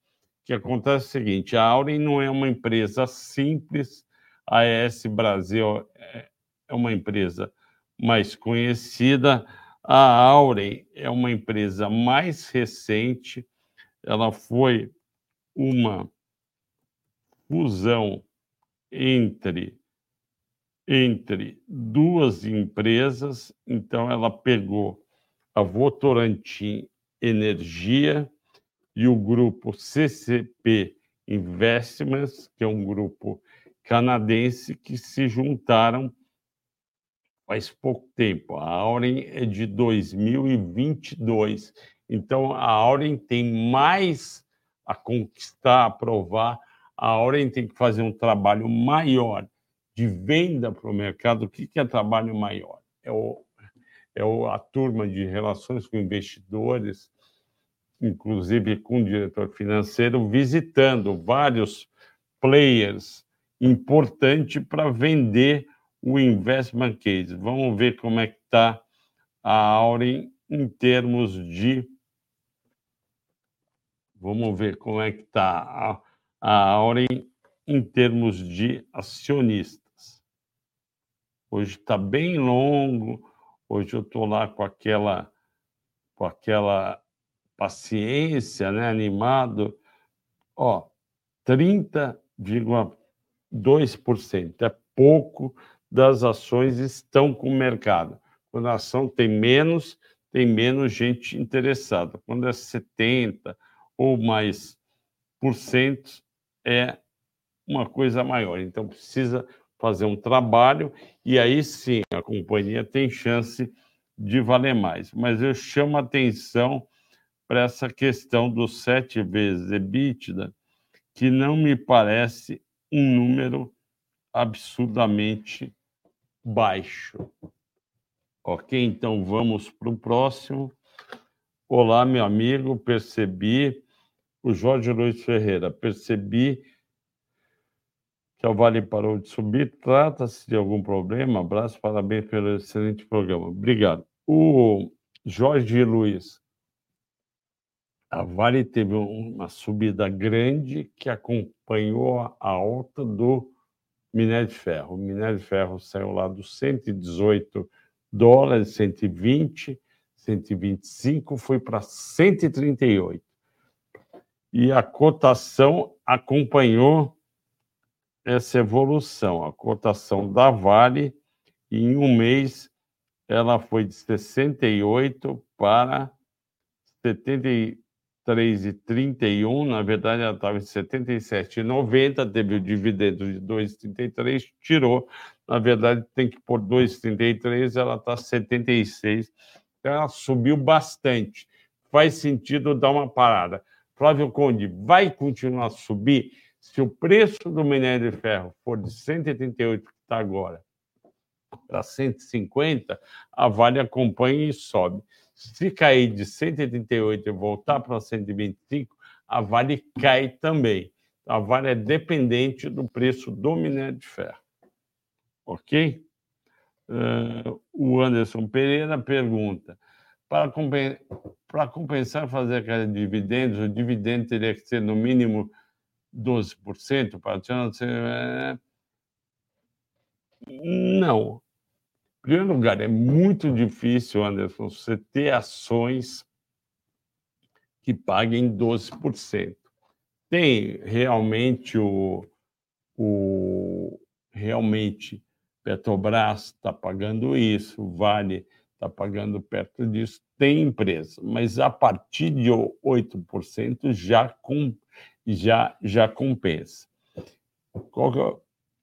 que acontece é o seguinte: a Auren não é uma empresa simples, a AES Brasil é, é uma empresa mais conhecida, a Auren é uma empresa mais recente, ela foi uma fusão entre entre duas empresas, então ela pegou a Votorantim Energia e o grupo CCP Investments, que é um grupo canadense que se juntaram faz pouco tempo. A Auren é de 2022. Então a Auren tem mais a conquistar, a provar. A Auren tem que fazer um trabalho maior de venda para o mercado, o que é trabalho maior? É, o, é o, a turma de relações com investidores, inclusive com o diretor financeiro, visitando vários players importantes para vender o investment case. Vamos ver como é que está a Auren em termos de. Vamos ver como é que está a, Auren em termos de acionistas. Hoje está bem longo. Hoje eu estou lá com aquela, com aquela paciência, né? animado. Ó, 30,2%. É pouco das ações estão com o mercado. Quando a ação tem menos, tem menos gente interessada. Quando é 70 ou mais por cento, é uma coisa maior. Então precisa fazer um trabalho e aí sim a companhia tem chance de valer mais. Mas eu chamo a atenção para essa questão dos sete vezes EBITDA, que não me parece um número absurdamente baixo. Ok, então vamos para o próximo. Olá, meu amigo, percebi. O Jorge Luiz Ferreira, percebi que o Vale parou de subir. Trata-se de algum problema? Abraço, parabéns pelo excelente programa. Obrigado. O Jorge Luiz, a Vale teve uma subida grande que acompanhou a alta do minério de ferro. O minério de ferro saiu lá dos 118 dólares, 120, 125, foi para 138. E a cotação acompanhou essa evolução. A cotação da Vale, em um mês, ela foi de 68 para 73,31. Na verdade, ela estava em 77,90. Teve o dividendo de 2,33, tirou. Na verdade, tem que pôr 2,33, ela está 76. Então, ela subiu bastante. Faz sentido dar uma parada. Flávio Conde, vai continuar a subir? Se o preço do minério de ferro for de 138, que está agora, para 150, a Vale acompanha e sobe. Se cair de 138 e voltar para 125, a Vale cai também. A Vale é dependente do preço do minério de ferro. Ok? Uh, o Anderson Pereira pergunta: para, compen para compensar fazer aquela dividendos, o dividendo teria que ser no mínimo 12% para é... Não. Em primeiro lugar, é muito difícil, Anderson, você ter ações que paguem 12%. Tem realmente o, o realmente Petrobras está pagando isso, Vale está pagando perto disso, tem empresa, mas a partir de 8% já com já, já compensa. É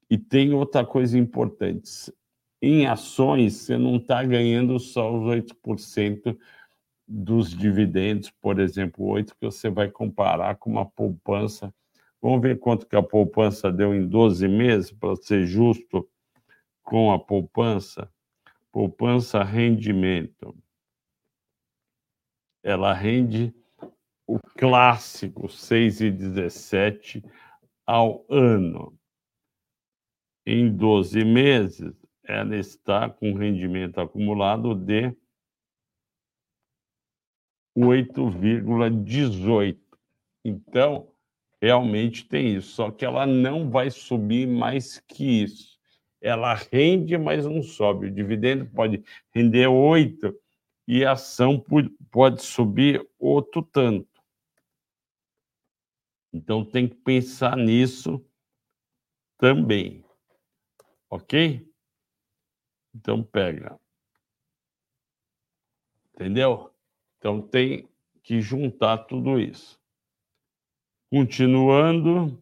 E tem outra coisa importante. Em ações, você não está ganhando só os 8% dos dividendos, por exemplo, 8 que você vai comparar com uma poupança. Vamos ver quanto que a poupança deu em 12 meses, para ser justo com a poupança. Poupança rendimento. Ela rende o clássico 6,17 ao ano. Em 12 meses, ela está com rendimento acumulado de 8,18. Então, realmente tem isso, só que ela não vai subir mais que isso. Ela rende, mas não sobe. O dividendo pode render 8 e a ação pode subir outro tanto. Então tem que pensar nisso também. Ok? Então pega. Entendeu? Então tem que juntar tudo isso. Continuando.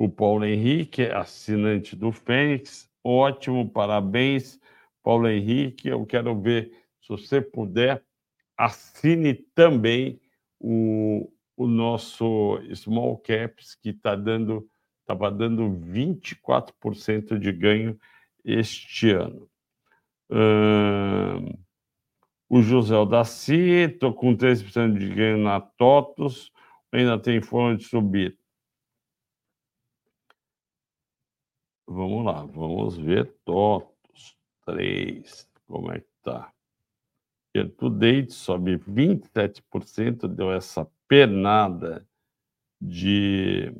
O Paulo Henrique, assinante do Fênix. Ótimo, parabéns, Paulo Henrique. Eu quero ver, se você puder, assine também o, o nosso Small Caps, que está dando, estava dando 24% de ganho este ano. Uh, o José Daci, estou com 3% de ganho na TOTOS, ainda tem forma de subir. Vamos lá, vamos ver TOTOS 3, como é que está. Year to date sobe 27%, deu essa penada de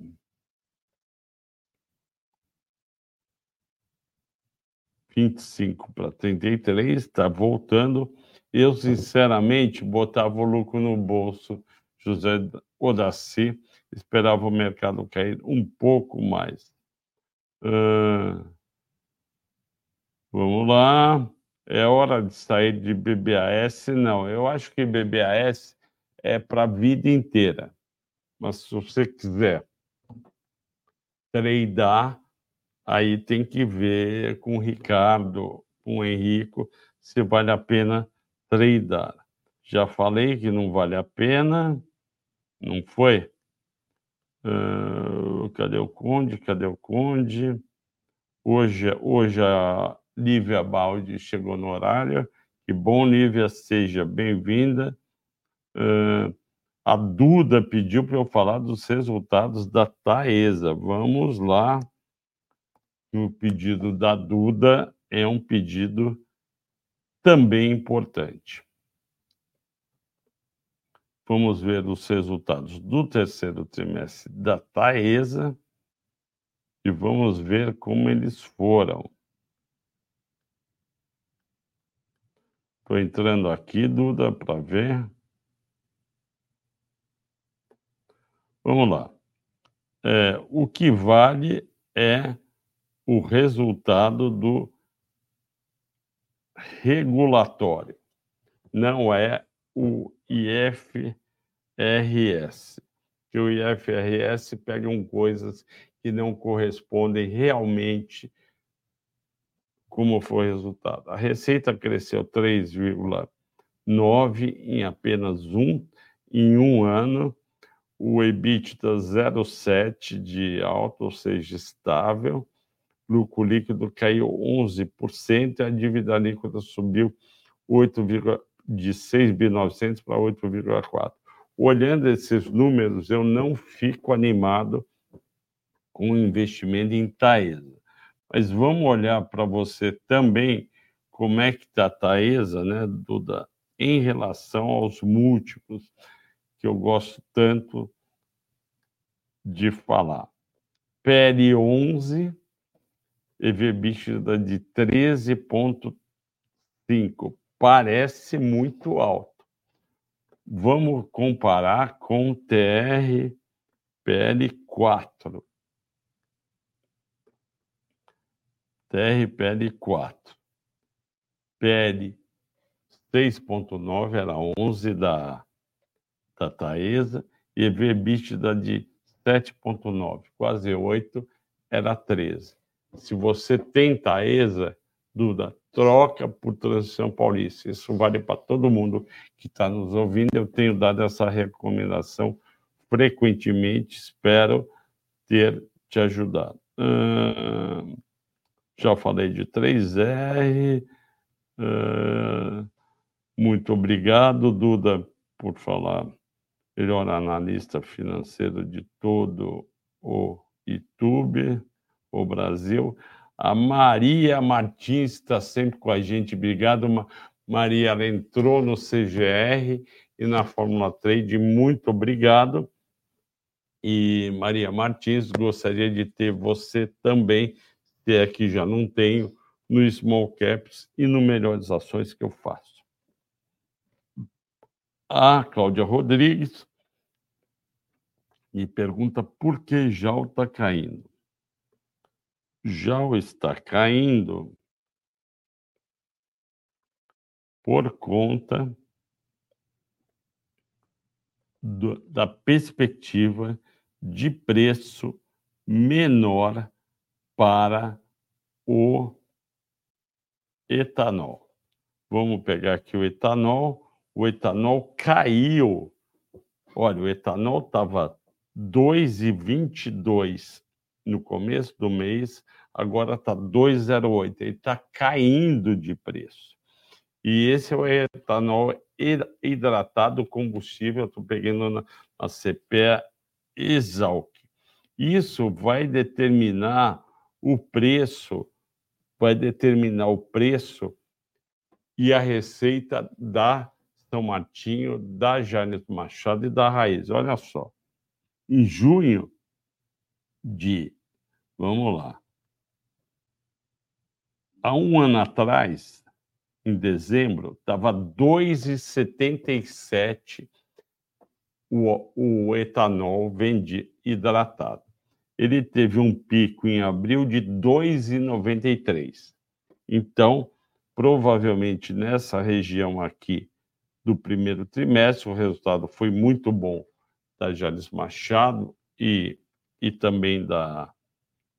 25 para 33, está voltando. Eu, sinceramente, botava o lucro no bolso, José Odaci, esperava o mercado cair um pouco mais. Uh, vamos lá. É hora de sair de BBAS? Não, eu acho que BBAS é para a vida inteira. Mas se você quiser tradear, aí tem que ver com o Ricardo, com o Henrico, se vale a pena tradear. Já falei que não vale a pena, não foi? Uh, cadê o Conde? Cadê o Conde? Hoje, hoje a Lívia Baldi chegou no horário. Que bom, Lívia, seja bem-vinda. Uh, a Duda pediu para eu falar dos resultados da Taesa. Vamos lá o pedido da Duda é um pedido também importante. Vamos ver os resultados do terceiro trimestre da Taesa e vamos ver como eles foram. Estou entrando aqui, Duda, para ver. Vamos lá. É, o que vale é o resultado do regulatório, não é o IFRS. Que o IFRS pegam coisas que não correspondem realmente como foi o resultado. A receita cresceu 3,9 em apenas um em um ano. O EBITDA 0,7 de alta, ou seja, estável lucro líquido caiu 11% e a dívida líquida subiu 8, de 6.900 para 8,4. Olhando esses números, eu não fico animado com o investimento em Taesa. Mas vamos olhar para você também como é que está a Taesa, né, Duda, em relação aos múltiplos que eu gosto tanto de falar. PL 11 EBITDA de 13,5. Parece muito alto. Vamos comparar com TR PL4. TRPL4. PL 6.9 era 11 da, da Taesa EV EBITDA de 7,9, quase 8, era 13. Se você tenta a ESA, Duda, troca por transição paulista. Isso vale para todo mundo que está nos ouvindo. Eu tenho dado essa recomendação frequentemente, espero ter te ajudado. Já falei de 3R. Uh, muito obrigado, Duda, por falar melhor analista financeiro de todo o YouTube, o Brasil. A Maria Martins está sempre com a gente. Obrigado, Maria. Ela entrou no CGR e na Fórmula Trade. Muito obrigado. E Maria Martins, gostaria de ter você também, que aqui já não tenho, no Small Caps e no Melhores Ações que eu faço. A Cláudia Rodrigues me pergunta por que JAL está caindo. JAL está caindo por conta do, da perspectiva de preço menor para o etanol. Vamos pegar aqui o etanol. O etanol caiu. Olha, o etanol estava 2,22 no começo do mês, agora está 2,08. Ele está caindo de preço. E esse é o etanol hidratado combustível, estou pegando na, na CPE Exalc. Isso vai determinar o preço, vai determinar o preço e a receita da São Martinho, da Janes Machado e da Raiz. Olha só, em junho de, vamos lá, há um ano atrás, em dezembro, estava 2,77 o, o etanol vendido hidratado. Ele teve um pico em abril de 2,93. Então, provavelmente nessa região aqui do primeiro trimestre, o resultado foi muito bom da Jales Machado e, e também da,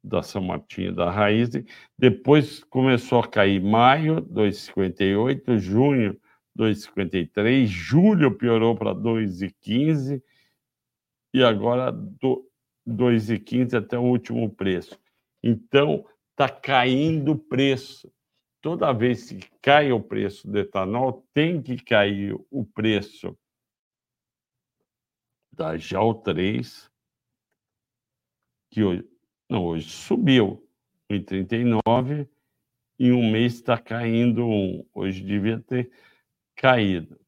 da São Martinho da Raiz. Depois começou a cair maio, 2,58, junho, 2,53, julho piorou para 2,15 e agora 2,15 até o último preço. Então, está caindo o preço. Toda vez que cai o preço do etanol, tem que cair o preço da JAL 3, que não, hoje subiu em 39, em um mês está caindo um. Hoje devia ter caído.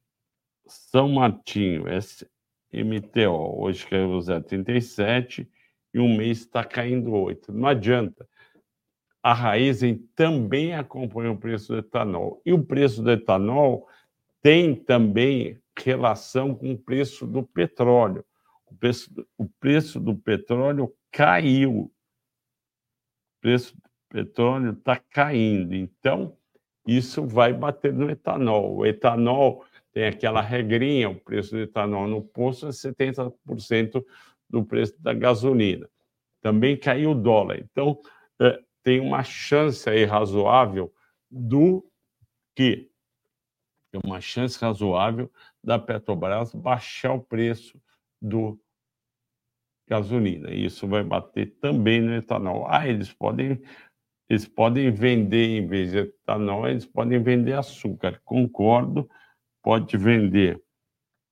São Martinho, SMTO, hoje caiu 0,37 e um mês está caindo 8. Não adianta. A Raizen também acompanha o preço do etanol. E o preço do etanol tem também relação com o preço do petróleo. O preço, o preço do petróleo caiu. Preço do petróleo está caindo. Então, isso vai bater no etanol. O etanol tem aquela regrinha, o preço do etanol no posto é 70% do preço da gasolina. Também caiu o dólar. Então, é, tem uma chance aí razoável do que tem uma chance razoável da Petrobras baixar o preço do gasolina. Isso vai bater também no etanol. Ah, eles podem eles podem vender, em vez de etanol, eles podem vender açúcar. Concordo, pode vender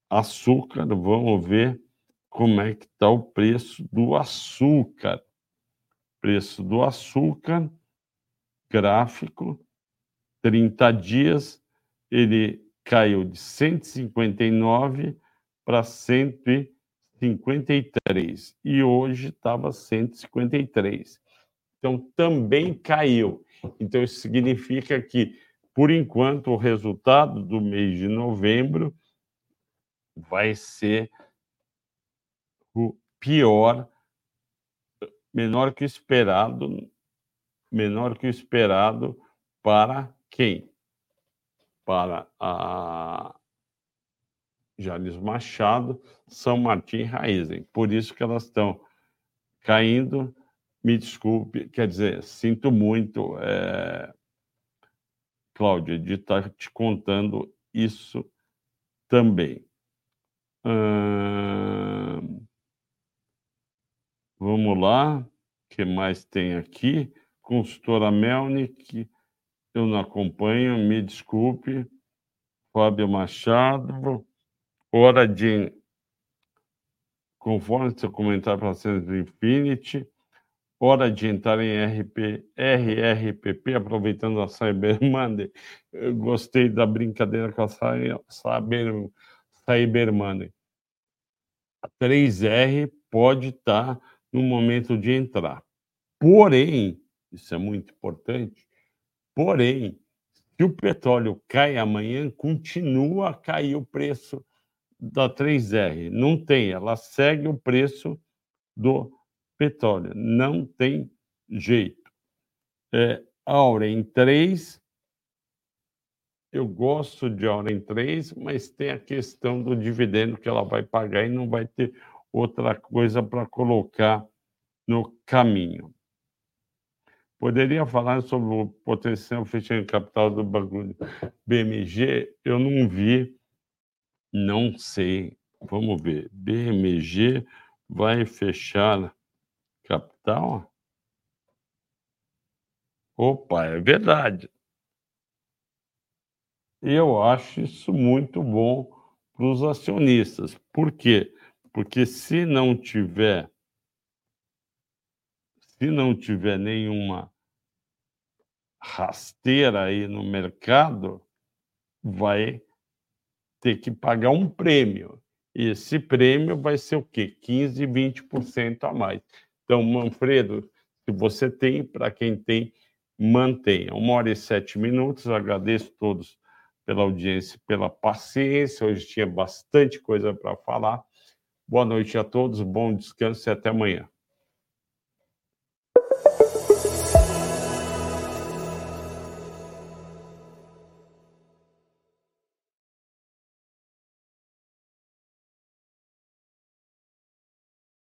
açúcar. Vamos ver como é que está o preço do açúcar. Preço do açúcar, gráfico, 30 dias, ele caiu de 159 para 153 e hoje estava 153. Então, também caiu. Então, isso significa que, por enquanto, o resultado do mês de novembro vai ser o pior, menor que o esperado, menor que o esperado para quem? Para a Jales Machado, São Martin e Raizen. Por isso que elas estão caindo. Me desculpe, quer dizer, sinto muito, é... Cláudia, de estar te contando isso também. Hum... Vamos lá, o que mais tem aqui? Consultora Melnick, eu não acompanho, me desculpe. Fábio Machado, hora de. Conforme seu comentário para cenas do Infinity, hora de entrar em RP, RRPP, aproveitando a Cyber Monday. Eu gostei da brincadeira com a Cyber, Cyber Monday. A 3R pode estar no momento de entrar. Porém, isso é muito importante, porém, se o petróleo cai amanhã, continua a cair o preço da 3R. Não tem, ela segue o preço do petróleo. Não tem jeito. É, em 3, eu gosto de Aura em 3, mas tem a questão do dividendo que ela vai pagar e não vai ter outra coisa para colocar no caminho. Poderia falar sobre o potencial fechamento capital do bagulho BMG? Eu não vi, não sei. Vamos ver. BMG vai fechar capital? Opa, é verdade. Eu acho isso muito bom para os acionistas. Por quê? Porque se não tiver se não tiver nenhuma rasteira aí no mercado, vai ter que pagar um prêmio. E esse prêmio vai ser o quê? 15, 20% a mais. Então, Manfredo, se você tem, para quem tem, mantenha. Uma hora e sete minutos. Agradeço a todos pela audiência, pela paciência. Hoje tinha bastante coisa para falar. Boa noite a todos, bom descanso e até amanhã.